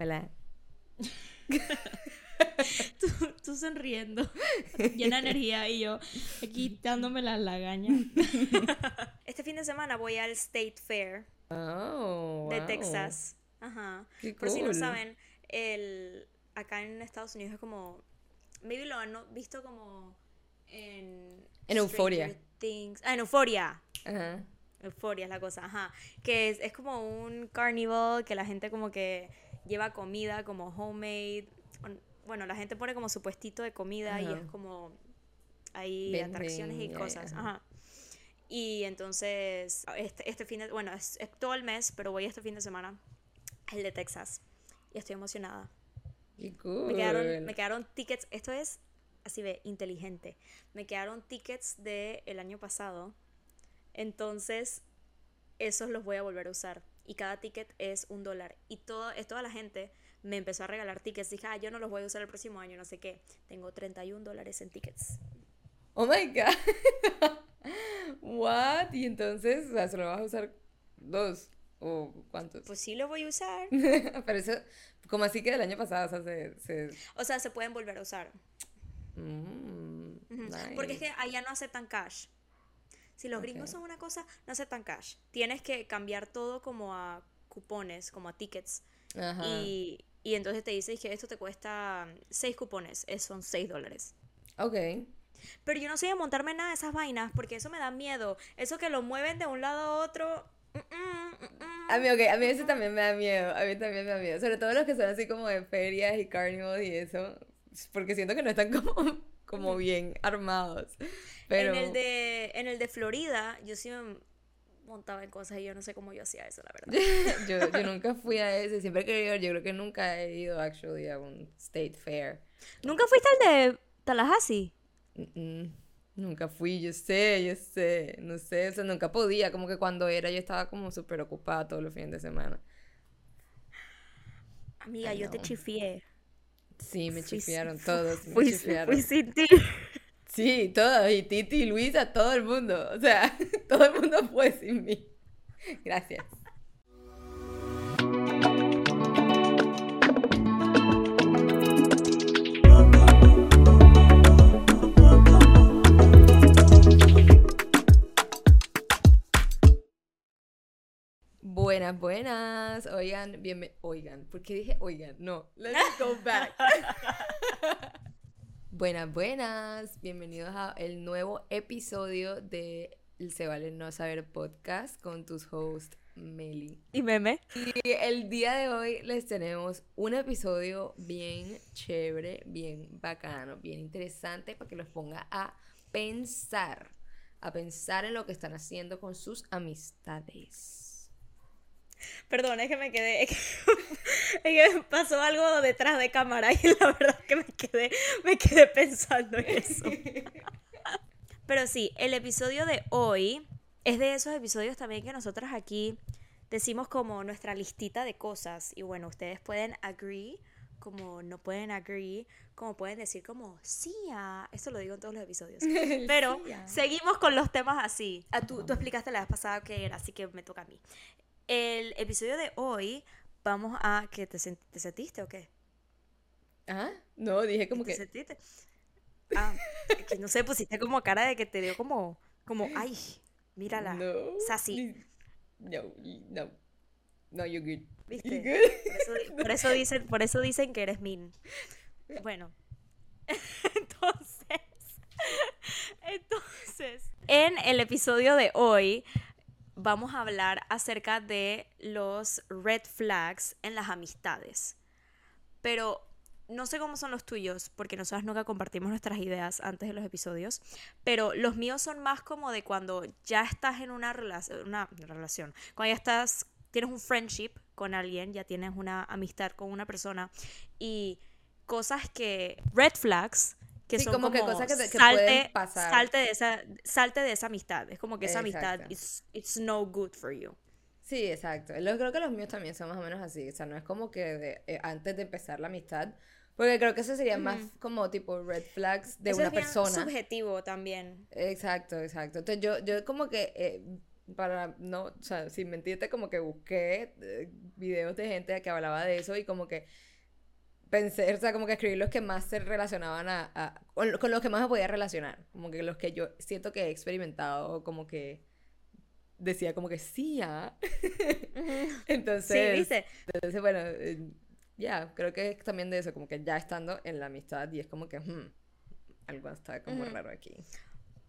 Hola. tú, tú sonriendo, llena de energía y yo aquí dándome la lagaña. este fin de semana voy al State Fair Oh, de wow. Texas. Ajá. Qué Por si no saben, el, acá en Estados Unidos es como. Maybe lo han visto como en. En Euphoria. Things. Ah, en Euphoria. Ajá. Euphoria es la cosa, ajá. Que es, es como un carnival que la gente como que lleva comida como homemade. Bueno, la gente pone como su puestito de comida y Ajá. es como hay atracciones y cosas, ajá. ajá. Y entonces, este, este fin de, bueno, es, es todo el mes, pero voy este fin de semana, el de Texas. Y estoy emocionada. Qué cool. Me quedaron, me quedaron tickets, esto es así de inteligente. Me quedaron tickets del el año pasado. Entonces, esos los voy a volver a usar. Y cada ticket es un dólar. Y todo, es toda la gente me empezó a regalar tickets. Dije, ah, yo no los voy a usar el próximo año, no sé qué. Tengo 31 dólares en tickets. Oh my god. What? Y entonces, o sea, ¿solo vas a usar dos? ¿O cuántos? Pues sí los voy a usar. Pero eso, como así que del año pasado, o sea, se... se... O sea, se pueden volver a usar. Mm, nice. Porque es que allá no aceptan cash. Si los gringos Ok. son una cosa, no aceptan cash. Tienes que cambiar todo como a cupones, como a tickets. Ajá. Y, y entonces te dice que esto te cuesta 6 cupones, es- son 6 dólares. Ok. Pero yo no sé de montarme nada de esas vainas porque eso me da miedo. Eso que lo mueven de un lado a otro. mm, mm, mm, mm. A mí, ok, a mí eso también me da miedo, a mí también me da miedo, sobre todo los que son así como de ferias y carnivals y eso, porque siento que no están como, como bien armados, pero... En, el de, en el de Florida, yo sí me montaba en cosas y yo no sé cómo yo hacía eso, la verdad. yo, yo nunca fui a ese, siempre he querido yo creo que nunca he ido actually a un state fair. ¿Nunca fuiste al de Tallahassee? Mm, mm, Nunca fui, yo sé, yo sé, no sé, o sea, nunca podía, como que cuando era yo estaba como súper ocupada todos los fines de semana. Amiga, yo te chifié. Sí, me chifiaron todos, me Fui, chifiaron. fui sin ti. Sí, todos, y Titi, y Luisa, todo el mundo. O sea, todo el mundo fue sin mí. Gracias. Buenas, buenas. Oigan, bienvenidos. Oigan, ¿por qué dije oigan? No, let's go back. Buenas, buenas. Bienvenidos a el nuevo episodio de el Se Vale No Saber podcast con tus hosts Meli. ¿Y meme? Y el día de hoy les tenemos un episodio bien chévere, bien bacano, bien interesante para que los ponga a pensar, a pensar en lo que están haciendo con sus amistades. Perdón, es que me quedé. Es que, es que pasó algo detrás de cámara y la verdad es que me quedé, me quedé pensando en eso. Pero sí, el episodio de hoy es de esos episodios también que nosotras aquí decimos como nuestra listita de cosas. Y bueno, ustedes pueden agree, como no pueden agree, como pueden decir como sí, ah". esto lo digo en todos los episodios. Pero Sí, ah. seguimos con los temas así. Ah, tú, tú explicaste la vez pasada que era, así que me toca a mí. El episodio de hoy vamos a... ¿Qué te, sen- te sentiste o qué? ¿Ah? No, dije como ¿Te que... sentiste? Ah, que no sé, pusiste como cara de que te dio como... Como, ay, mírala. No. Sassy. No, no. No, you're good. ¿Viste? You're good. Por eso, por eso dicen, por eso dicen que eres mean. Bueno. Entonces. Entonces. En el episodio de hoy vamos a hablar acerca de los red flags en las amistades. Pero no sé cómo son los tuyos, porque nosotras nunca compartimos nuestras ideas antes de los episodios. Pero los míos son más como de cuando ya estás en una, relac- una relación. Cuando ya estás, tienes un friendship con alguien, ya tienes una amistad con una persona. Y cosas que. Red flags. Que Sí, son como como, que cosas que que salte, pueden pasar. salte de esa salte de esa amistad es como que esa amistad Exacto. it's, it's no good for you Sí, exacto. Lo- creo que los míos también son más o menos así. O sea, no es como que de- eh, antes de empezar la amistad. Porque creo que eso sería más como tipo red flags de Eso una es bien persona. subjetivo también Exacto, exacto. Entonces yo, yo como que eh, para no, o sea, sin mentirte, como que busqué eh, videos de gente que hablaba de eso y como que pensé, o sea, como que escribí los que más se relacionaban a, a- con, con los que más me podía relacionar, como que los que yo siento que he experimentado, como que decía como que sí, ah. Entonces, Sí, ¿viste? entonces, bueno, eh, ya, creo que es también de eso, como que ya estando en la amistad y es como que, hmm, algo está como raro aquí.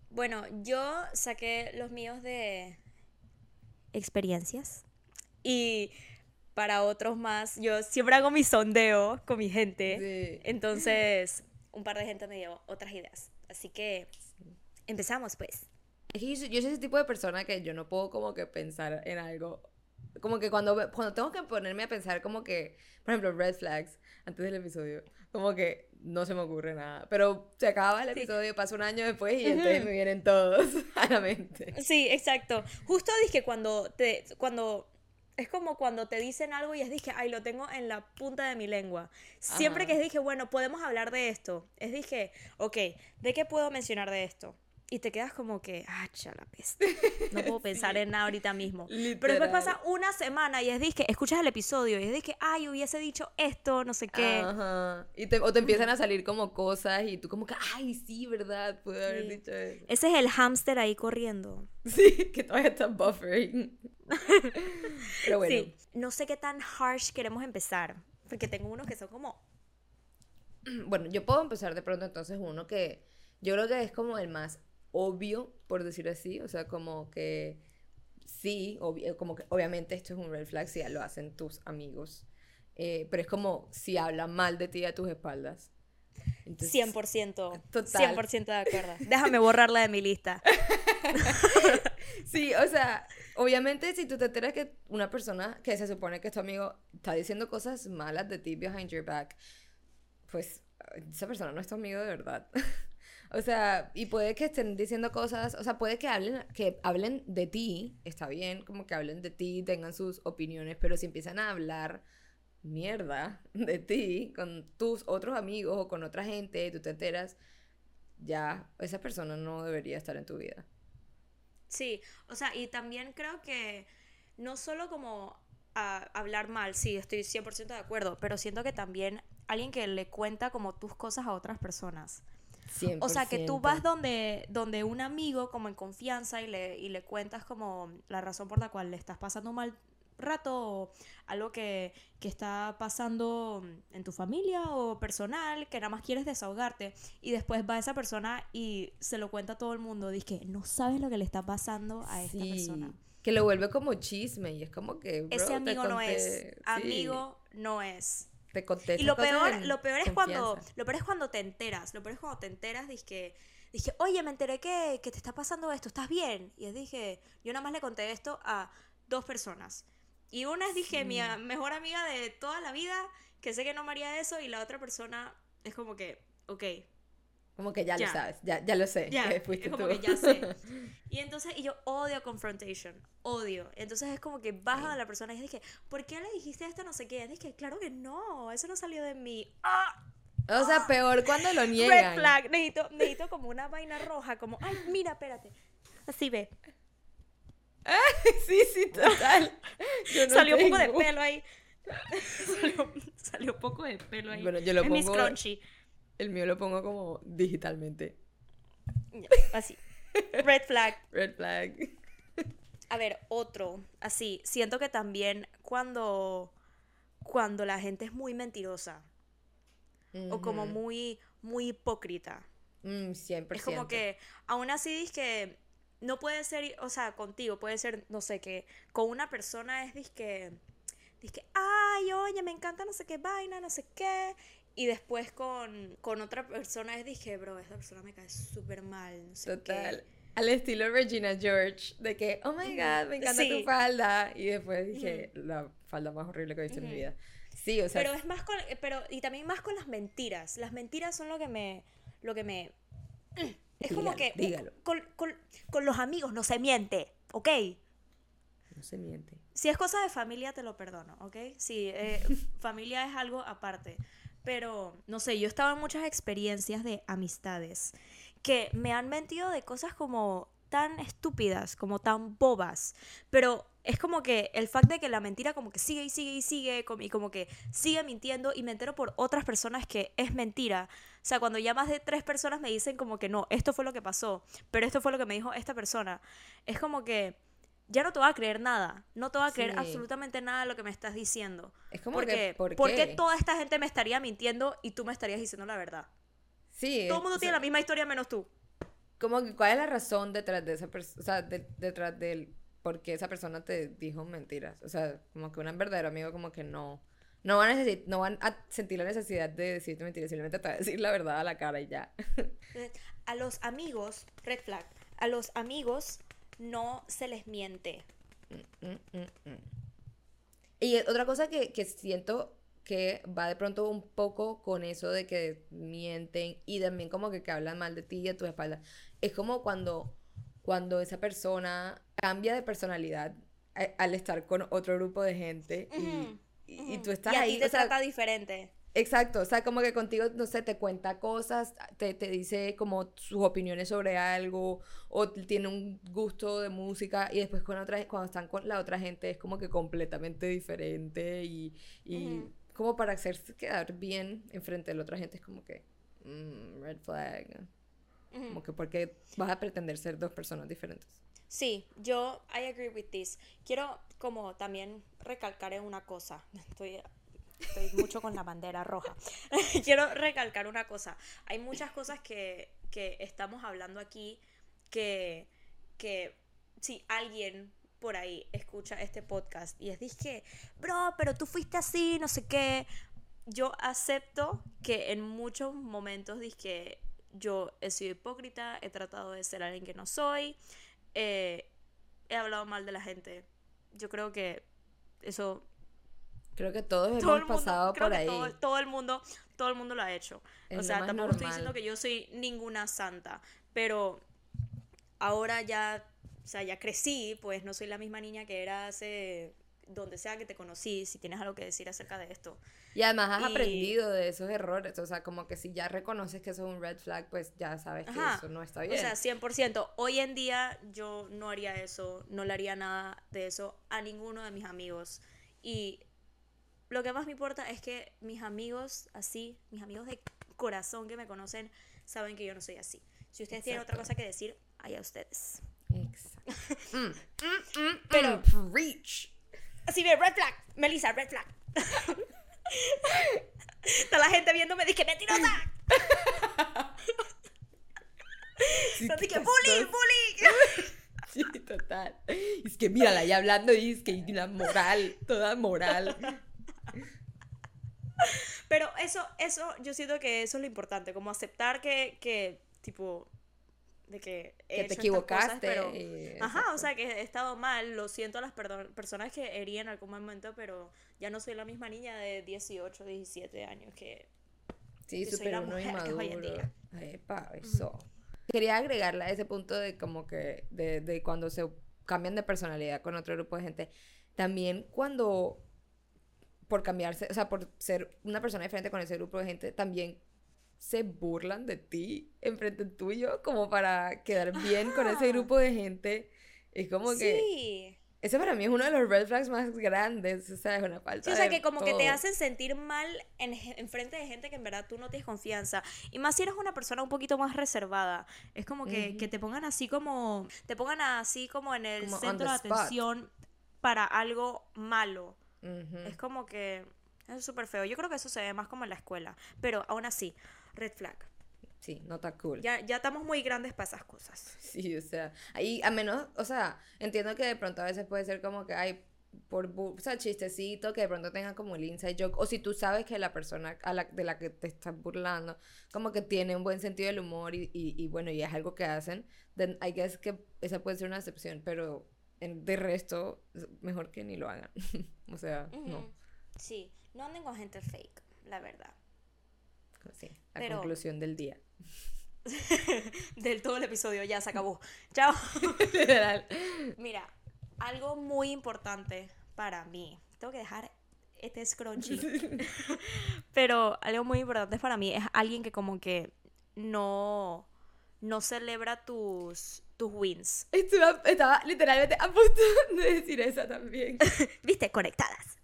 Bueno, yo saqué los míos de experiencias. Y para otros más, yo siempre hago mi sondeo con mi gente. Sí. Entonces, un par de gente me dio otras ideas. Así que empezamos pues. Es que yo, soy- yo soy ese tipo de persona que yo no puedo como que pensar en algo. Como que cuando, cuando tengo que ponerme a pensar como que, por ejemplo, red flags, antes del episodio, como que no se me ocurre nada. Pero se acaba el episodio, pasa un año después y entonces me vienen todos a la mente. Sí, exacto. Justo dije cuando te cuando es como cuando te dicen algo y es dije, ay, lo tengo en la punta de mi lengua. Siempre Ajá. que es dije, bueno, podemos hablar de esto. Es dije, ok, ¿de qué puedo mencionar de esto? Y te quedas como que, ah, chala peste. No puedo pensar en nada ahorita mismo. Pero después Literal. pasa una semana y es dije, escuchas el episodio y es dije, ay, hubiese dicho esto, no sé qué. Ajá. Y te, o te empiezan a salir como cosas y tú como que, ay, sí, ¿verdad? Pude haber Sí. dicho eso. Ese es el hámster ahí corriendo. Sí, que todavía está buffering. Pero bueno. Sí, no sé qué tan harsh queremos empezar. Porque tengo unos que son como Bueno, yo puedo empezar de pronto entonces uno que yo creo que es como el más obvio, por decir así, o sea, como que sí, como que obviamente esto es un red flag si ya lo hacen tus amigos, eh, pero es como si hablan mal de ti a tus espaldas. Entonces, 100%. Total. 100% de acuerdo. Déjame borrarla de mi lista. Sí, o sea, obviamente si tú te enteras que una persona que se supone que es tu amigo está diciendo cosas malas de ti behind your back, pues esa persona no es tu amigo de verdad. O sea, y puede que estén diciendo cosas, o sea, puede que hablen, que hablen de ti, está bien, como que hablen de ti, tengan sus opiniones, pero si empiezan a hablar mierda de ti con tus otros amigos o con otra gente, tú te enteras, ya esa persona no debería estar en tu vida. Sí, o sea, y también creo que no solo como a hablar mal, sí, estoy 100% de acuerdo, pero siento que también alguien que le cuenta como tus cosas a otras personas. O sea, que tú 100%. vas donde, donde un amigo como en confianza y le, y le cuentas como la razón por la cual le estás pasando un mal rato o algo que, que está pasando en tu familia o personal, que nada más quieres desahogarte y después va esa persona y se lo cuenta a todo el mundo, dice que no sabes lo que le está pasando a esta Sí, persona. Que lo vuelve como chisme y es como que. bro, Ese amigo no es, sí, amigo no es. Te conté Y lo peor, en lo peor es cuando, confianza. lo peor es cuando te enteras, lo peor es cuando te enteras, dije, dije, oye, me enteré que, que te está pasando esto, ¿estás bien? Y dije, yo nada más le conté esto a dos personas. Y una es, dije, mi a- mejor amiga de toda la vida, que sé que no me haría eso, y la otra persona es como que, ok, Como que ya, Ya. lo sabes, ya, ya lo sé. ya, que fuiste es como tú. que ya sé. Y entonces, y yo odio confrontation, odio. Entonces es como que baja a la persona y dije, ¿por qué le dijiste esto? No sé qué. Y dije, claro que no, eso no salió de mí. ¡Ah! o sea, peor cuando lo niegan. Red flag. Necesito, necesito como una vaina roja, como, ay, mira, espérate. Así ve. sí, sí, total. Yo no salió un poco de pelo ahí. salió, salió un poco de pelo ahí. Bueno, yo lo en pongo- scrunchie. El mío lo pongo como digitalmente. Así. Red flag. Red flag. A ver, otro. Así. Siento que también cuando. Cuando la gente es muy mentirosa. O como muy. Muy hipócrita. Mm, 100%. Es como que, aún así, dices que no puede ser, o sea, contigo, puede ser, no sé, que con una persona es, que que ay, oye, me encanta no sé qué vaina, no sé qué. Y después con, con otra persona es, dije, bro, esta persona me cae súper mal, no sé Total. Al estilo Regina George, de que, oh my god, me encanta Sí. tu falda. Y después dije, la falda más horrible que he visto en mi vida. Sí, o sea, Pero es más con, eh, pero, y también más con las mentiras. Las mentiras son lo que me, lo que me... Es como Dígalo, que uh, dígalo. Con, con- con los amigos no se miente, ¿ok? no se miente. Si es cosa de familia, te lo perdono, ¿ok? Si eh, familia es algo aparte. Pero, no sé, yo he estado en muchas experiencias de amistades que me han mentido de cosas como tan estúpidas, como tan bobas. Pero es como que el fact de que la mentira como que sigue y sigue y sigue y como que sigue mintiendo y me entero por otras personas que es mentira. O sea, cuando ya más de tres personas me dicen como que no, esto fue lo que pasó, pero esto fue lo que me dijo esta persona. Es como que ya no te va a creer nada. No te va a creer absolutamente nada de lo que me estás diciendo. Es como porque, que, ¿por qué? toda esta gente me estaría mintiendo y tú me estarías diciendo la verdad? Sí. Todo el mundo tiene la misma historia menos tú. Como que, ¿cuál es la razón detrás de esa persona? O sea, detrás del por qué esa persona te dijo mentiras. O sea, como que un verdadero amigo como que no... No van, a no van a sentir la necesidad de decirte mentiras, simplemente te va a decir la verdad a la cara y ya. A los amigos, red flag, a los amigos no se les miente. Mm, mm, mm, y otra cosa que, que, siento que va de pronto un poco con eso de que mienten y también como que, que hablan mal de ti y de tu espalda. Es como cuando, cuando esa persona cambia de personalidad eh, al estar con otro grupo de gente y, y, tú estás y a ahí. Ti te trata diferente. Exacto, o sea, como que contigo, no sé, te cuenta cosas, te, te, dice como sus opiniones sobre algo, o tiene un gusto de música, y después con otra, cuando están con la otra gente es como que completamente diferente, y, y como para hacerse quedar bien enfrente de la otra gente es como que, mm, red flag, como que porque vas a pretender ser dos personas diferentes. Sí, yo, I agree with this. Quiero como también recalcar en una cosa, estoy estoy mucho con la bandera roja. Quiero recalcar una cosa. Hay muchas cosas que, que estamos hablando aquí que, que si alguien por ahí escucha este podcast y es dije, bro, pero tú fuiste así, no sé qué. Yo acepto que en muchos momentos dije, yo he sido hipócrita, he tratado de ser alguien que no soy, eh, he hablado mal de la gente. Yo creo que eso Creo que todos hemos pasado por ahí. Todo, el mundo, todo el mundo lo ha hecho. o sea, tampoco estoy diciendo que yo soy ninguna santa, pero ahora ya, o sea, ya crecí, pues no soy la misma niña que era hace donde sea que te conocí, si tienes algo que decir acerca de esto. Y además has aprendido de esos errores, o sea, como que si ya reconoces que eso es un red flag, pues ya sabes que eso no está bien. O sea, 100%. Hoy en día yo no haría eso, no le haría nada de eso a ninguno de mis amigos. Y lo que más me importa es que mis amigos así, mis amigos de corazón que me conocen, saben que yo no soy así. Si ustedes tienen otra cosa que decir, allá ustedes. Exacto. Mm, mm, mm, Pero. Reach. Así ve, red flag. Melissa, red flag. Está la gente viéndome, dije, mentirosa. Sí, Así que, bully, bully. Sí, total. Es que mírala, ya hablando, y es que la moral, toda moral. Pero eso, eso, yo siento que eso es lo importante, como aceptar que, que tipo, de que, que te equivocaste. pero, ajá, o sea, que he estado mal, lo siento a las personas que herí en algún momento, pero ya no soy la misma niña de 18, 17 años que... Sí, súper uno inmaduro. Epa, eso. Quería agregarle a ese punto de como que, de, de cuando se cambian de personalidad con otro grupo de gente, también cuando por cambiarse, o sea, por ser una persona diferente con ese grupo de gente, también se burlan de ti enfrente tuyo como para quedar bien con ese grupo de gente. Es como que... Sí. Ese para mí es uno de los red flags más grandes, o sea, es una falta sí, o sea, que como que te hacen sentir mal en, frente de gente que en verdad tú no tienes confianza. Y más si eres una persona un poquito más reservada. Es como que, que te pongan así como... Te pongan así como en el centro de atención para algo malo. Es como que es súper feo. Yo creo que eso se ve más como en la escuela. Pero aún así, red flag. Sí, no está cool. Ya, ya estamos muy grandes para esas cosas. Sí, o sea, ahí a menos, o sea, entiendo que de pronto a veces puede ser como que hay por o sea, chistecito que de pronto tenga como el inside joke o si tú sabes que la persona a la, de la que te estás burlando como que tiene un buen sentido del humor y, y, bueno y es algo que hacen then I guess que esa puede ser una excepción pero de resto, mejor que ni lo hagan. o sea, no. Sí, no anden con gente fake, la verdad. Sí, la conclusión del día. del todo el episodio, ya se acabó. Chao. Mira, algo muy importante para mí. Tengo que dejar este scrunchy. Pero algo muy importante para mí es alguien que como que no no celebra tus tus wins. Estuve- estaba literalmente a punto de decir eso también. ¿Viste? Conectadas.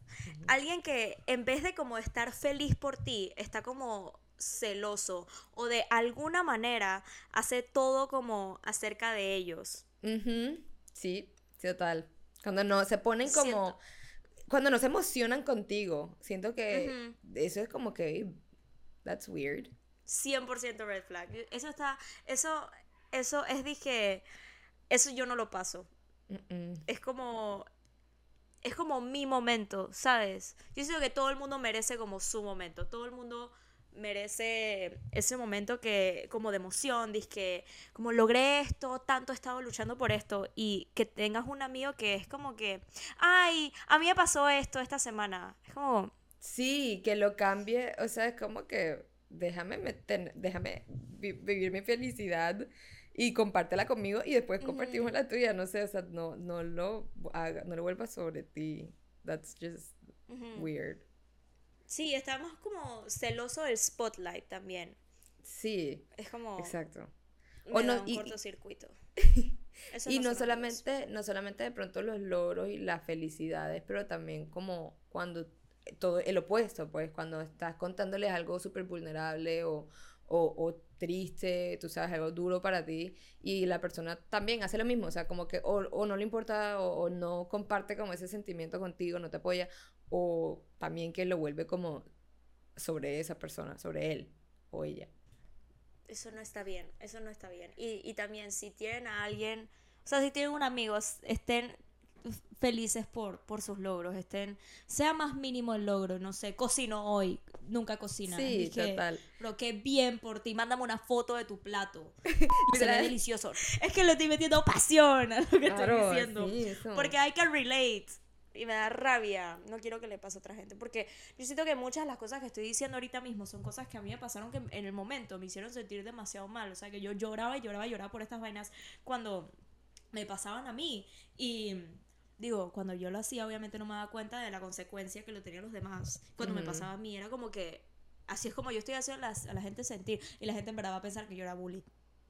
Alguien que en vez de como estar feliz por ti, está como celoso o de alguna manera hace todo como acerca de ellos. Ujú, Sí, sí, total. Cuando no se ponen como... Siento. Cuando no se emocionan contigo. Siento que Ujú. eso es como que... That's weird. 100% red flag. Eso está, eso, eso es, dije, eso yo no lo paso. Es como, es como mi momento, ¿sabes? Yo siento que todo el mundo merece como su momento. Todo el mundo merece ese momento que, como de emoción, que como logré esto, tanto he estado luchando por esto, y que tengas un amigo que es como que, ay, a mí me pasó esto esta semana. Es como, Sí, que lo cambie, o sea, es como que déjame meter, déjame vi- vivir mi felicidad y compártela conmigo y después compartimos la tuya, no sé, o sea, no, no lo haga, no lo vuelvas sobre ti. That's just weird. sí, estamos como celoso del spotlight también. Sí, Es como, exacto. O no- un y- cortocircuito. Eso Y no amigos. solamente, no solamente de pronto los logros y las felicidades, pero también como cuando todo el opuesto, pues cuando estás contándoles algo súper vulnerable o, o, triste, tú sabes, algo duro para ti, y la persona también hace lo mismo, o sea, como que o, no le importa o, no comparte como ese sentimiento contigo, no te apoya, o también que lo vuelve como sobre esa persona, sobre él o ella. Eso no está bien, eso no está bien. Y, y también si tienen a alguien, o sea, si tienen un amigo, estén felices por, por sus logros, estén, sea más mínimo el logro, no sé, cocino hoy, nunca cocina. Sí, Dije, total. Pero qué bien por ti, mándame una foto de tu plato. Se ve delicioso. Es que le estoy metiendo pasión a lo que Claro, estoy diciendo. sí. Porque hay que relate. Y me da rabia. No quiero que le pase a otra gente. Porque yo siento que muchas de las cosas que estoy diciendo ahorita mismo son cosas que a mí me pasaron que en el momento me hicieron sentir demasiado mal. O sea, que yo lloraba y lloraba y lloraba por estas vainas cuando me pasaban a mí. Y digo, cuando yo lo hacía, obviamente no me daba cuenta de la consecuencia que lo tenían los demás. Cuando me pasaba a mí, era como que. Así es como yo estoy haciendo a las- a la gente sentir. Y la gente en verdad va a pensar que yo era bully.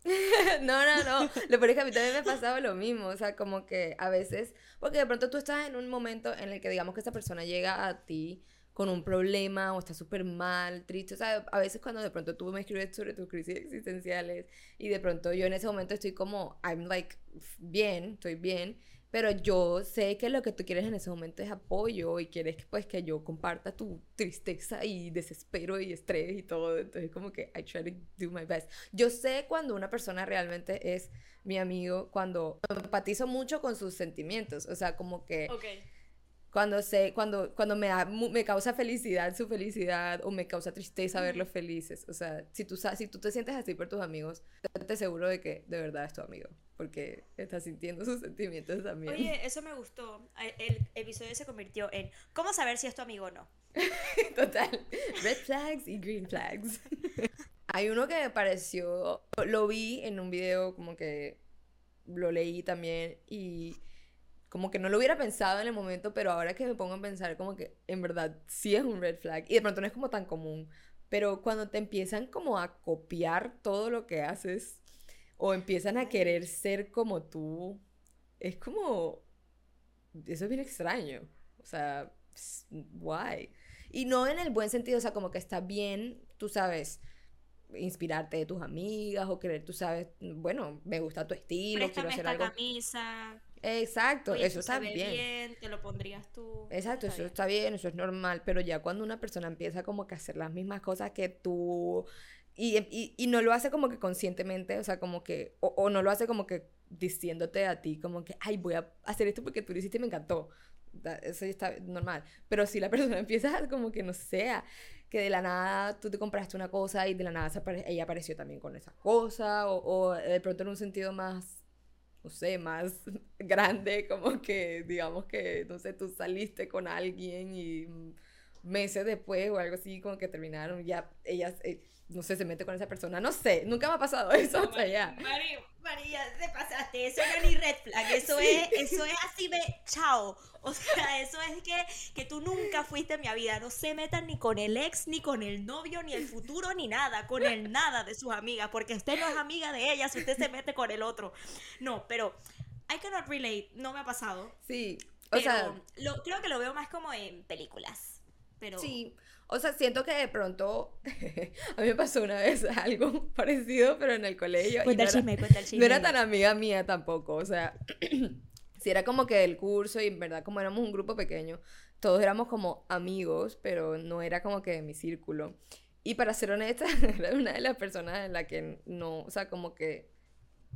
No, no, no. Lo peor es que a mí también me ha pasado lo mismo. O sea, como que a veces, porque de pronto tú estás en un momento en el que digamos que esa persona llega a ti con un problema o está súper mal, triste. O sea, a veces cuando de pronto tú me escribes sobre tus crisis existenciales y de pronto yo en ese momento estoy como, I'm like, bien, estoy bien. Pero yo sé que lo que tú quieres en ese momento es apoyo y quieres que, pues que yo comparta tu tristeza y desespero y estrés y todo. Entonces como que I try to do my best. Yo sé cuando una persona realmente es mi amigo, cuando empatizo mucho con sus sentimientos. O sea, como que. Cuando sé, cuando, cuando me, da me causa felicidad su felicidad o me causa tristeza verlos felices. O sea, si tú, si tú te sientes así por tus amigos, te seguro de que de verdad es tu amigo. Porque estás sintiendo sus sentimientos también. Oye, eso me gustó. El episodio se convirtió en ¿Cómo saber si es tu amigo o no? Total. Red flags y green flags. Hay uno que me pareció, lo vi en un video como que lo leí también y como que no lo hubiera pensado en el momento, pero ahora que me pongo a pensar como que en verdad sí es un red flag y de pronto no es como tan común, pero cuando te empiezan como a copiar todo lo que haces o empiezan a querer ser como tú, es como, eso es bien extraño, o sea, why? Y no en el buen sentido, o sea, como que está bien, tú sabes, inspirarte de tus amigas o querer, tú sabes, bueno, me gusta tu estilo, quiero Préstame hacer esta algo. camisa. Exacto, Oye, eso esto está se ve bien. Te lo pondrías tú. Exacto, Está eso bien. está bien, eso es normal, pero ya cuando una persona empieza como que a hacer las mismas cosas que tú y, y, y no lo hace como que conscientemente, o sea, como que, o, o no lo hace como que diciéndote a ti, como que, ay, voy a hacer esto porque tú lo hiciste y me encantó. Eso ya está normal. Pero si la persona empieza como que no sea, que de la nada tú te compraste una cosa y de la nada apare- ella apareció también con esa cosa, o, o de pronto en un sentido más no sé, más grande, como que digamos que, no sé, tú saliste con alguien y, mm, meses después o algo así, como que terminaron, ya ellas, eh, no sé, se mete con esa persona, no sé, nunca me ha pasado eso, o sea, ya. María, María, te pasaste, eso no es ni red flag, eso es, eso es así de chao, o sea, eso es que, que tú nunca fuiste en mi vida, no se metan ni con el ex, ni con el novio, ni el futuro, ni nada, con el nada de sus amigas, porque usted no es amiga de ella si usted se mete con el otro, no, pero I cannot relate, no me ha pasado. Sí, o Pero sea, lo, creo que lo veo más como en películas. Pero sí, o sea, siento que de pronto, a mí me pasó una vez algo parecido, pero en el colegio. Cuenta no el era- chisme, cuenta el chisme. No era tan amiga mía tampoco, o sea, si era como que del curso y en verdad como éramos un grupo pequeño, todos éramos como amigos, pero no era como que de mi círculo. Y para ser honesta, era una de las personas en la que no, o sea, como que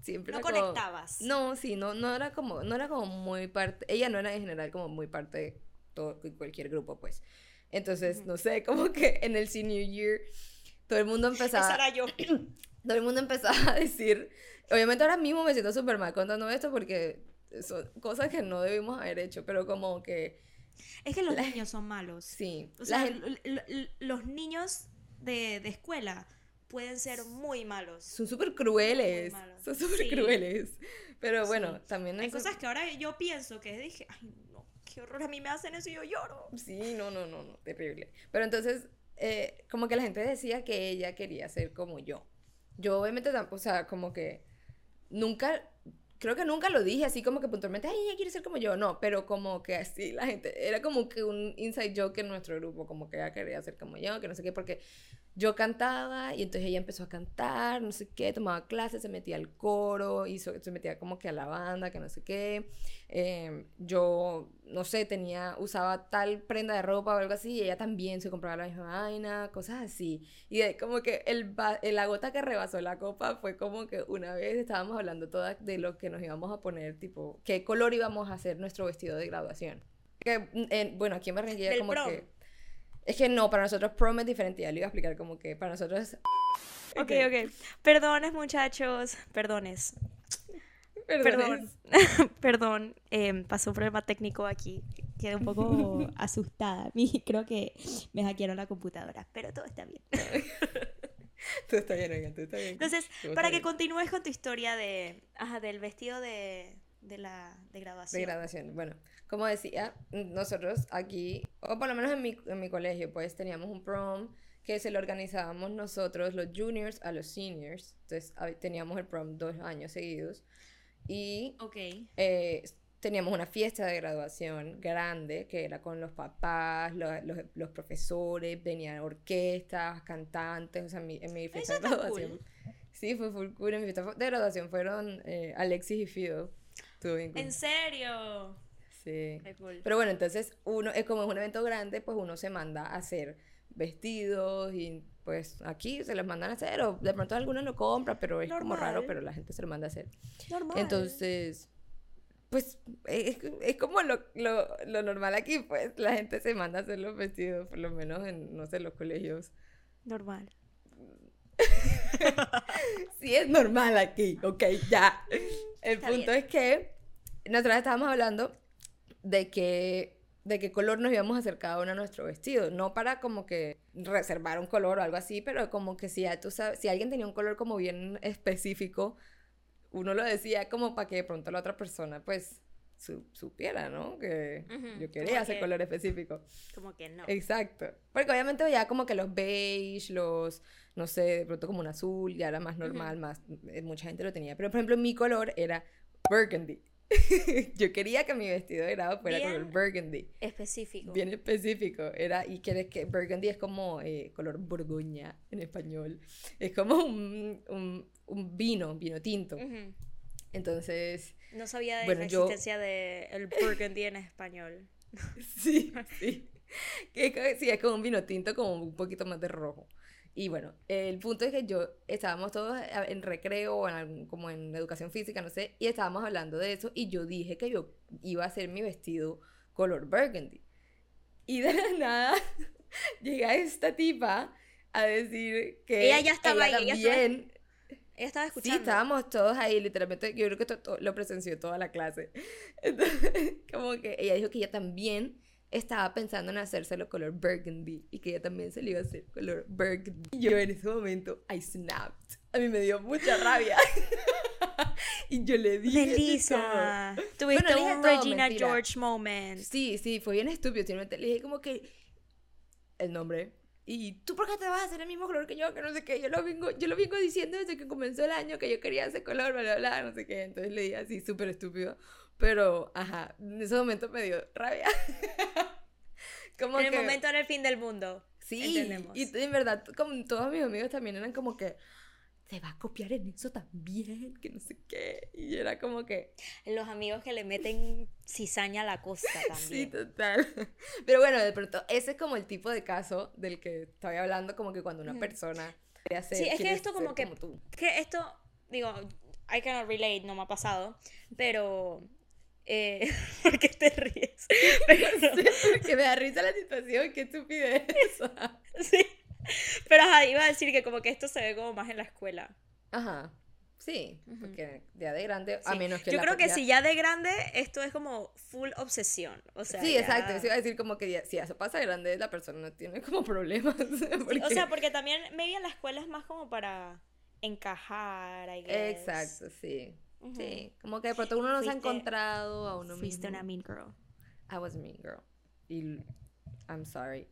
siempre No era como- conectabas. No, sí, no, no era como, no era como muy parte, ella no era en general como muy parte de todo, cualquier grupo, pues. Entonces, no sé, como que en el senior year todo el mundo empezaba Esa era yo. todo el mundo empezaba a decir, obviamente ahora mismo me siento súper mal contando esto porque son cosas que no debimos haber hecho, pero como que Es que los niños son malos. sí, O la sea, gen- l- l- l- los niños de, de escuela pueden ser muy malos. son súper crueles, son súper Sí. crueles, pero bueno, Sí. también Hay eso- cosas que ahora yo pienso que dije, ay, qué horror, a mí me hacen eso y yo lloro. Sí, no, no, no, no, terrible. Pero entonces, eh, como que la gente decía que ella quería ser como yo. Yo obviamente tampoco, o sea, como que nunca, creo que nunca lo dije así como que puntualmente, ay, ella quiere ser como yo, no, pero como que así la gente, era como que un inside joke en nuestro grupo, como que ella quería ser como yo, que no sé qué, porque yo cantaba y entonces ella empezó a cantar, no sé qué, tomaba clases, se metía al coro, hizo, se metía como que a la banda, que no sé qué. Eh, yo, no sé, tenía, usaba tal prenda de ropa o algo así, y ella también se compraba la misma vaina, cosas así. Y de- como que el, la gota que rebasó la copa fue como que una vez estábamos hablando todas de lo que nos íbamos a poner, tipo, qué color íbamos a hacer nuestro vestido de graduación. Que, mm, en- bueno, aquí en Barranquilla Del como prom. que... Es que no, para nosotros prom es diferente, ya le iba a explicar como que para nosotros es... Ok, ok. Perdones, muchachos. Perdones. Perdón. Perdones. Perdón. em, pasó un problema técnico aquí. Quedé un poco asustada. Mi- Creo que me hackearon la computadora. Pero todo está bien. Tú estás bien, oigan, tú estás bien. Entonces, Todo para está que bien. continúes con tu historia de, ajá, del vestido de, de la de graduación. De graduación. Bueno, como decía, nosotros aquí, o por lo menos en mi, en mi colegio, pues teníamos un prom que se lo organizábamos nosotros, los juniors, a los seniors. Entonces teníamos el prom dos años seguidos. Y Ok. eh, teníamos una fiesta de graduación grande que era con los papás, lo- los, los profesores, venían orquestas, cantantes, o sea, mi, en mi fiesta de está cool. graduación. Sí, fue full cool. En mi fiesta de graduación fueron eh, Alexis y Fido. Estuvo bien cool. ¿En serio? Sí. Cool. Pero bueno, entonces uno, es como es un evento grande, pues uno se manda a hacer vestidos y pues aquí se los mandan a hacer o de pronto algunos lo compran, pero es como raro, pero la gente se lo manda a hacer. Normal. Entonces, pues es, es como lo, lo, lo normal aquí, pues la gente se manda a hacer los vestidos, por lo menos en, no sé, los colegios. Normal. Sí es normal aquí, ok, ya. El Está punto bien. es que nosotros estábamos hablando de que de qué color nos íbamos a hacer cada uno a nuestro vestido, no para como que reservar un color o algo así, pero como que si, ya tú sabes, si alguien tenía un color como bien específico, uno lo decía como para que de pronto la otra persona pues su- supiera, ¿no? Que Ujú, yo como quería ese que- color específico. Como que no. Exacto. Porque obviamente ya como que los beige, los, no sé, de pronto como un azul, ya era más normal, más, eh, mucha gente lo tenía. Pero por ejemplo, mi color era burgundy. Yo quería que mi vestido de grado fuera color burgundy. Específico. Bien específico. Era, y que, que burgundy es como eh, color borgoña en español. Es como un, un, un vino, vino tinto. Ujú. Entonces, No sabía de Bueno, la yo- existencia de el burgundy en español. Sí, sí. Que sí, es como un vino tinto, como un poquito más de rojo. Y bueno, el punto es que yo estábamos todos en recreo o en algún- como en educación física, no sé, y estábamos hablando de eso y yo dije que yo iba a hacer mi vestido color burgundy. Y de la nada llega esta tipa a decir que Ella ya estaba ahí, ella estaba también Ella estaba Sí, escuchando. estábamos todos ahí, literalmente, yo creo que esto to- lo presenció toda la clase. Entonces, como que ella dijo que ella también estaba pensando en hacérselo color burgundy y que ella también se le iba a hacer color burgundy. Y yo en ese momento, I snapped. A mí me dio mucha rabia. y yo le dije. Melissa, tuviste Bueno, un todo, Regina mentira. George moment. Sí, sí, fue bien estúpido. Simplemente le dije como que el nombre. Y tú por qué te vas a hacer el mismo color que yo, que no sé qué. Yo lo vengo, yo lo vengo diciendo desde que comenzó el año que yo quería ese color, bla, bla, bla, no sé qué. Entonces le dije así, súper estúpido. Pero, ajá, en ese momento me dio rabia. como En el que, momento era el fin del mundo. Sí, entendemos. y en verdad, como todos mis amigos también eran como que, te va a copiar en eso también, que no sé qué. Y era como que, Los amigos que le meten cizaña a la costa Sí, también. total. Pero bueno, de pronto, ese es como el tipo de caso del que estoy hablando, como que cuando una persona quiere hacer, Sí, es que esto como que- como tú. que esto, digo, I cannot relate, no me ha pasado, pero... Eh, ¿Por qué te ríes? Pero, que me da risa la situación, qué estupidez. sí. Pero ajá, iba a decir que como que esto se ve como más en la escuela. Ajá. Sí, porque ya de grande, a Sí. menos que Yo la creo que ya- si ya de grande esto es como full obsesión. O sea, Sí, ya- exacto. Eso iba a decir como que ya- si eso pasa de grande, la persona no tiene como problemas. O sea, porque también maybe en la escuela es más como para encajar, I guess. Exacto, sí. Ujú. Sí, como que de pronto uno no se ha Fuiste- encontrado a uno Fuiste mismo. una mean girl. I was a mean girl. Y I'm sorry.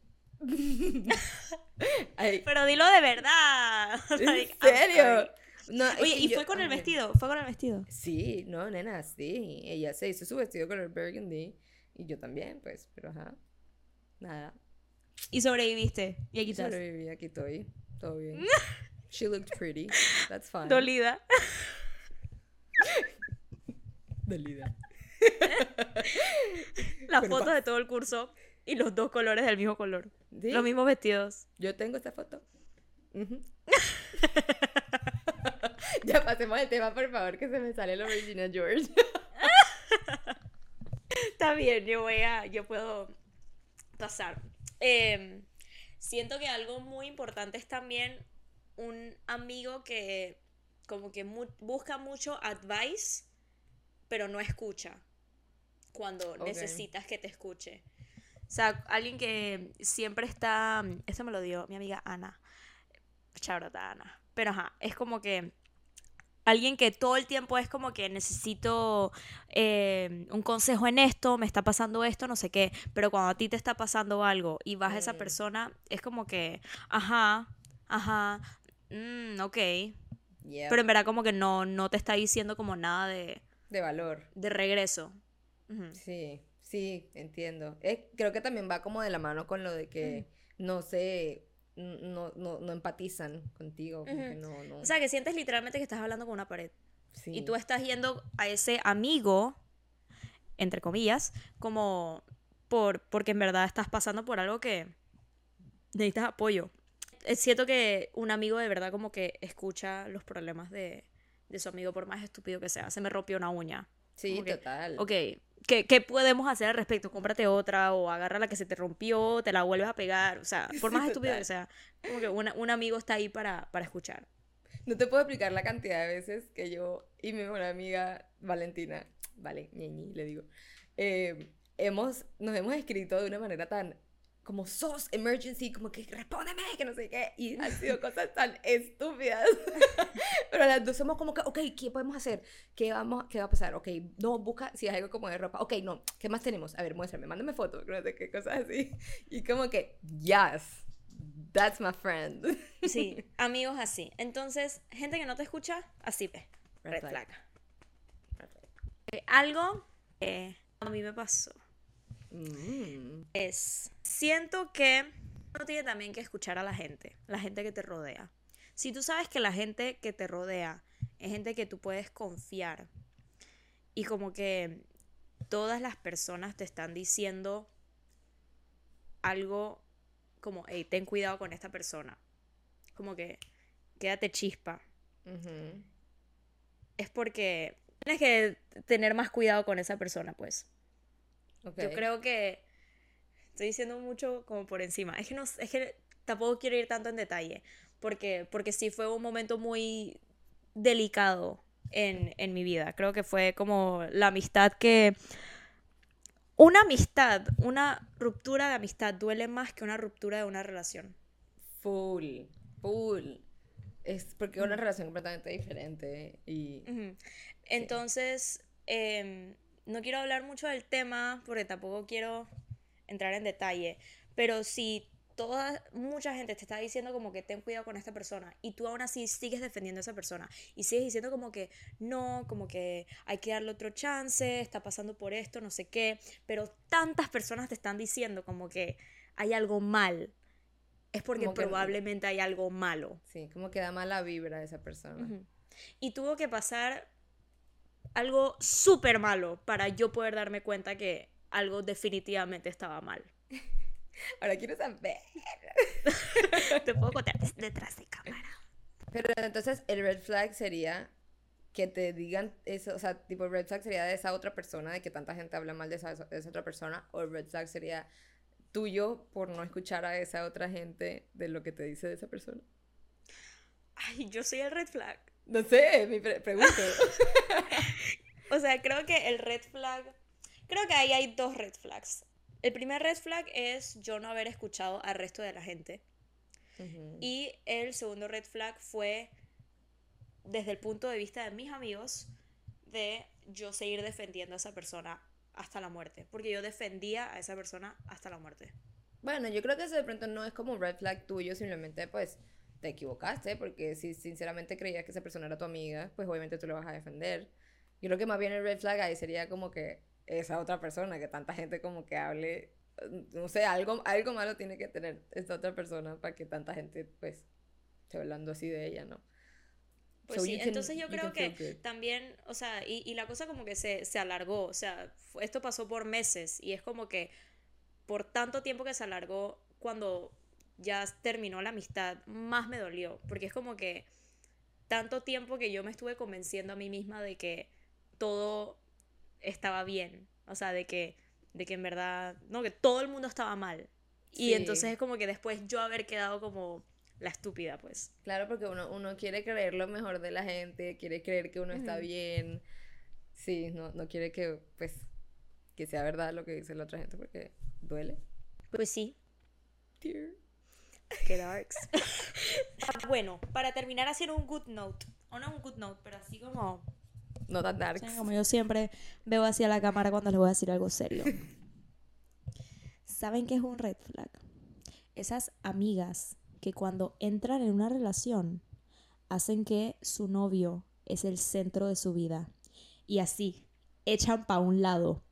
Ay, Pero dilo de verdad. ¿En serio? No, Oye, ¿y yo- fue con el vestido? ¿Fue con el vestido? Sí, no, nena, sí. Ella se hizo su vestido con el burgundy. Y yo también, pues, pero ajá. Nada. Y sobreviviste. Y aquí estás. Sobreviví, aquí estoy. Todo bien. She looked pretty. That's fine. Dolida. Dolida. Las fotos de todo el curso y los dos colores del mismo color. ¿Sí? Los mismos vestidos. Yo tengo esta foto. Ya pasemos el tema, por favor, que se me sale la Regina George. Está bien, yo voy a. Yo puedo pasar. Em, siento que algo muy importante es también un amigo que como que mu- busca mucho advice, pero no escucha cuando necesitas que te escuche. O sea, alguien que siempre está. Esto me lo dio mi amiga Ana. Chabrota Ana. Pero ajá, es como que alguien que todo el tiempo es como que necesito eh, un consejo en esto, me está pasando esto, no sé qué, pero cuando a ti te está pasando algo y vas a esa Mm. persona, es como que, ajá, ajá, mm, ok, Yeah. pero en verdad como que no, no te está diciendo como nada de, de valor. de regreso. Sí, sí, entiendo. Es- creo que también va como de la mano con lo de que no se, no, no, no empatizan contigo. como que Ujú. no, no. O sea, que sientes literalmente que estás hablando con una pared. sí. Y tú estás yendo a ese amigo, entre comillas, como por, porque en verdad estás pasando por algo que necesitas apoyo. Es cierto que un amigo de verdad como que escucha los problemas de, de su amigo, por más estúpido que sea. Se me rompió una uña. Sí, como que, total. Ok, ¿qué, qué podemos hacer al respecto? Cómprate otra o agarra la que se te rompió, te la vuelves a pegar. O sea, por más estúpido que sea, como que una- un amigo está ahí para, para escuchar. No te puedo explicar la cantidad de veces que yo y mi mejor amiga Valentina, vale, ñeñi, le digo, eh, hemos, nos hemos escrito de una manera tan como sos emergency, como que respóndeme, que no sé qué, y han sido cosas tan estúpidas. Pero las dos somos como que, ok, ¿qué podemos hacer? ¿Qué, vamos, ¿Qué va a pasar? Ok, no, busca si es algo como de ropa. Ok, no, ¿qué más tenemos? A ver, muéstrame, mándame fotos, no sé qué, cosas así. Y como que, yes, that's my friend. Sí, amigos así. Entonces, gente que no te escucha, así ve. Red flag. Eh, Algo que a mí me pasó Mm. Es, siento que uno tiene también que escuchar a la gente, la gente que te rodea. Si tú sabes que la gente que te rodea es gente que tú puedes confiar y como que todas las personas te están diciendo algo como, hey, ten cuidado con esta persona. Como que quédate chispa. Es porque tienes que tener más cuidado con esa persona, pues. Yo creo que estoy diciendo mucho como por encima. Es que no, es que tampoco quiero ir tanto en detalle, porque, porque sí fue un momento muy delicado en, en mi vida. Creo que fue como la amistad que una amistad, una ruptura de amistad duele más que una ruptura de una relación. Full, full. Es porque es una relación completamente diferente y... Entonces, em, no quiero hablar mucho del tema porque tampoco quiero entrar en detalle, pero si toda, mucha gente te está diciendo como que ten cuidado con esta persona y tú aún así sigues defendiendo a esa persona y sigues diciendo como que no, como que hay que darle otro chance, está pasando por esto, no sé qué, pero tantas personas te están diciendo como que hay algo mal, es porque Como que- probablemente hay algo malo. Sí, como que da mala vibra esa persona. Y tuvo que pasar algo súper malo para yo poder darme cuenta que algo definitivamente estaba mal. Ahora quiero saber. Te puedo contar detrás de cámara. Pero entonces el red flag sería que te digan eso, o sea, tipo red flag sería de esa otra persona, de que tanta gente habla mal de esa, de esa otra persona, o el red flag sería tuyo por no escuchar a esa otra gente de lo que te dice de esa persona. Ay, yo soy el red flag. No sé, mi pre- pregunto. O sea, creo que el red flag. Creo que ahí hay dos red flags. El primer red flag es yo no haber escuchado al resto de la gente. Ujú. Y el segundo red flag fue, desde el punto de vista de mis amigos, de yo seguir defendiendo a esa persona hasta la muerte. Porque yo defendía a esa persona hasta la muerte. Bueno, yo creo que eso de pronto no es como un red flag tuyo, simplemente pues te equivocaste, porque si sinceramente creías que esa persona era tu amiga, pues obviamente tú lo vas a defender. Yo creo que más bien el red flag ahí sería como que esa otra persona, que tanta gente como que hable, no sé, algo, algo malo tiene que tener esta otra persona para que tanta gente pues esté hablando así de ella, ¿no? Pues So sí, can- entonces yo creo que también, o sea, y, y la cosa como que se, se alargó, o sea, esto pasó por meses y es como que por tanto tiempo que se alargó, cuando ya terminó la amistad, más me dolió, porque es como que tanto tiempo que yo me estuve convenciendo a mí misma de que todo estaba bien, o sea, de que, de que en verdad, no, que todo el mundo estaba mal. Y entonces es como que después yo haber quedado como la estúpida, pues. Claro, porque uno, uno quiere creer lo mejor de la gente, quiere creer que uno está bien. Sí, no, no quiere que, pues, que sea verdad lo que dice la otra gente porque duele. Pues sí, Tear. Qué darks. Bueno, para terminar haciendo un good note. O no un good note, pero así como. No tan dark. Como yo siempre veo hacia la cámara cuando les voy a decir algo serio. ¿Saben qué es un red flag? Esas amigas que cuando entran en una relación hacen que su novio es el centro de su vida. Y así echan para un lado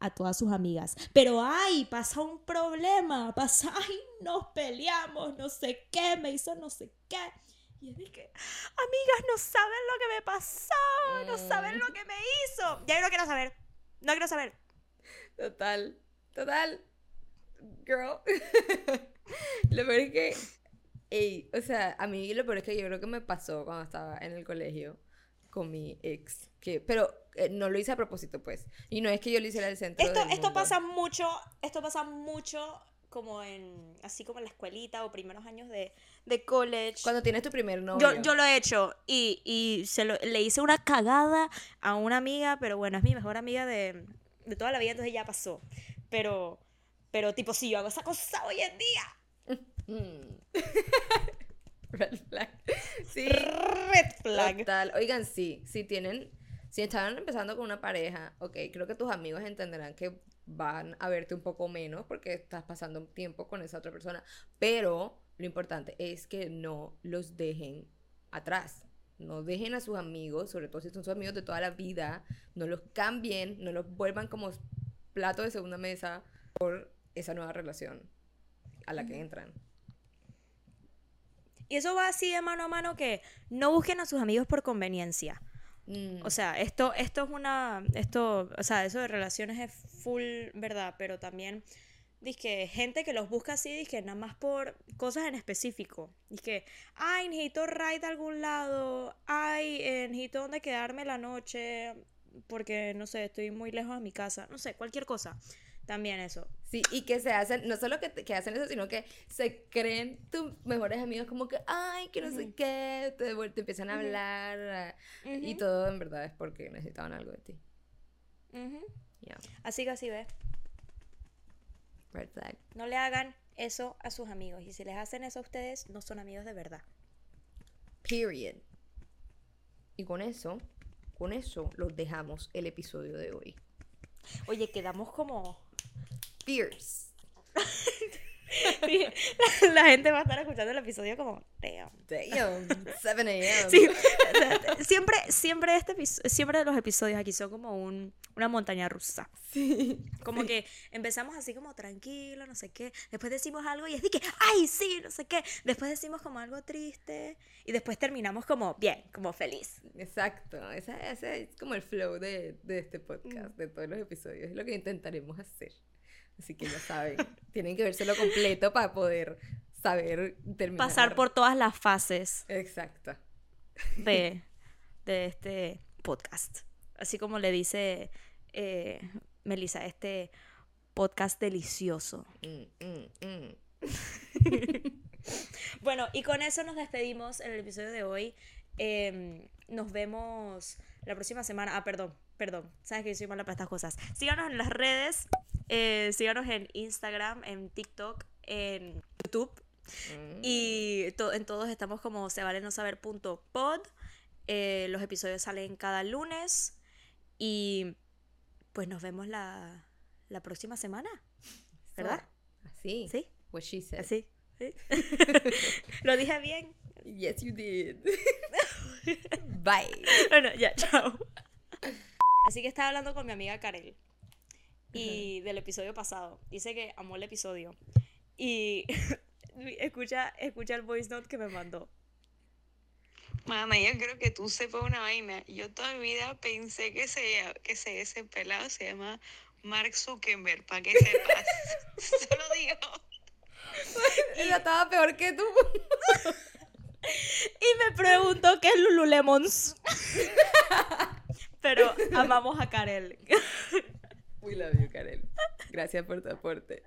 a todas sus amigas. Pero ay, pasa un problema, pasa, ay, nos peleamos, no sé qué, me hizo no sé qué. Y es de que, amigas, no saben lo que me pasó, no saben lo que me hizo. Ya yo no quiero saber, no quiero saber. Total. Total. Girl. lo peor es que. Ey, o sea, a mí lo peor es que yo creo que me pasó cuando estaba en el colegio con mi ex. Que, pero eh, no lo hice a propósito, pues. Y no es que yo lo hiciera al centro. Esto, del esto mundo. pasa mucho, esto pasa mucho como en, así como en la escuelita o primeros años de, de college. Cuando tienes tu primer novio. Yo, yo lo he hecho y, y se lo- le hice una cagada a una amiga, pero bueno, es mi mejor amiga de, de toda la vida, entonces ya pasó. Pero, pero tipo, si yo hago esa cosa hoy en día, Mm. Red flag. Sí. red flag. Total. Oigan, sí, si tienen, si estaban empezando con una pareja, ok, creo que tus amigos entenderán que van a verte un poco menos porque estás pasando un tiempo con esa otra persona, pero lo importante es que no los dejen atrás. No dejen a sus amigos, sobre todo si son sus amigos de toda la vida, no los cambien, no los vuelvan como plato de segunda mesa por esa nueva relación a la que entran. Y eso va así de mano a mano que no busquen a sus amigos por conveniencia. Mm, O sea, esto, esto es una, esto, o sea, eso de relaciones es full verdad, pero también, que gente que los busca así, que nada más por cosas en específico. que ay, necesito ride a algún lado, ay, eh, necesito dónde quedarme la noche, porque, no sé, estoy muy lejos de mi casa, no sé, cualquier cosa. También eso. Sí, y que se hacen, no solo que, que hacen eso, sino que se creen tus mejores amigos como que, ay, que no sé Ujú. qué, te, te empiezan a hablar ah, y Ujú, todo en verdad es porque necesitaban algo de ti. Ya. Así que así ve. Red flag. No le hagan eso a sus amigos. Y si les hacen eso a ustedes, no son amigos de verdad. Period. Y con eso, con eso los dejamos el episodio de hoy. Oye, quedamos como... Fierce. la, la gente va a estar escuchando el episodio como... Damn. Damn, 7 a.m. Sí, siempre, siempre, este, siempre los episodios aquí son como un, una montaña rusa. Sí. Como que empezamos así como tranquilo, no sé qué. Después decimos algo y es de que, ay, sí, no sé qué. Después decimos como algo triste. Y después terminamos como bien, como feliz. Exacto, esa- ese es como el flow de, de este podcast, de todos los episodios, es lo que intentaremos hacer. Así que ya saben, tienen que vérselo completo para poder saber terminar. Pasar por todas las fases Exacto. de, de este podcast. Así como le dice eh, Melissa, este podcast delicioso. Mm, mm, mm. Bueno, y con eso nos despedimos en el episodio de hoy. Em, nos vemos la próxima semana. Ah, perdón, perdón. Sabes que yo soy mala para estas cosas. Síganos en las redes. eh, síganos en Instagram, en TikTok, en YouTube. Mm. Y to- en todos estamos como se vale no saber punto pod. Eh, los episodios salen cada lunes. Y pues nos vemos la, la próxima semana. ¿Verdad? Así. ¿Sí? What she said. Así. ¿Sí? Lo dije bien. Yes, you did. Bye. Bueno, ya, chao. Así que estaba hablando con mi amiga Karel. Y del episodio pasado. Dice que amó el episodio. Y escucha, escucha el voice note que me mandó. Mamá, yo creo que tú sepas una vaina. Yo toda mi vida pensé que, se, que se, ese pelado se llama Mark Zuckerberg, para que sepas. Se lo digo. Ella estaba peor que tú. Y me preguntó qué es Lululemons. Pero amamos a Karel. We love you, Karel. Gracias por tu aporte.